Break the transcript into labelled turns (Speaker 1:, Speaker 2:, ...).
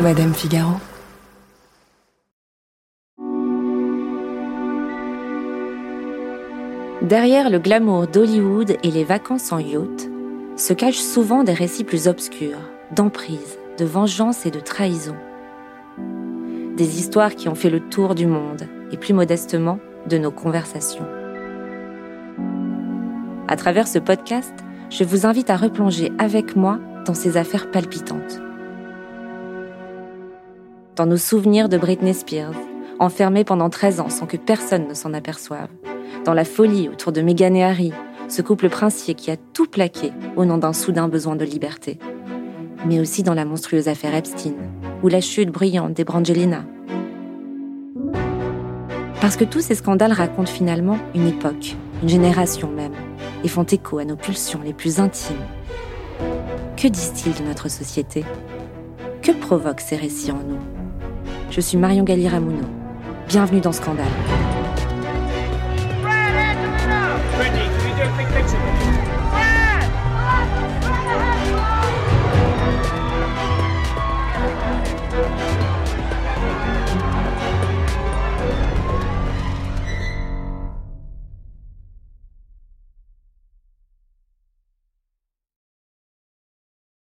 Speaker 1: Madame Figaro.
Speaker 2: Derrière le glamour d'Hollywood et les vacances en yacht, se cachent souvent des récits plus obscurs, d'emprise, de vengeance et de trahison. Des histoires qui ont fait le tour du monde, et plus modestement, de nos conversations. À travers ce podcast, je vous invite à replonger avec moi dans ces affaires palpitantes. Dans nos souvenirs de Britney Spears, enfermée pendant 13 ans sans que personne ne s'en aperçoive. Dans la folie autour de Meghan et Harry, ce couple princier qui a tout plaqué au nom d'un soudain besoin de liberté. Mais aussi dans la monstrueuse affaire Epstein, ou la chute bruyante des Brangelina. Parce que tous ces scandales racontent finalement une époque, une génération même, et font écho à nos pulsions les plus intimes. Que disent-ils de notre société? Que provoquent ces récits en nous? Je suis Marion Galli-Ramuno. Bienvenue dans Scandale.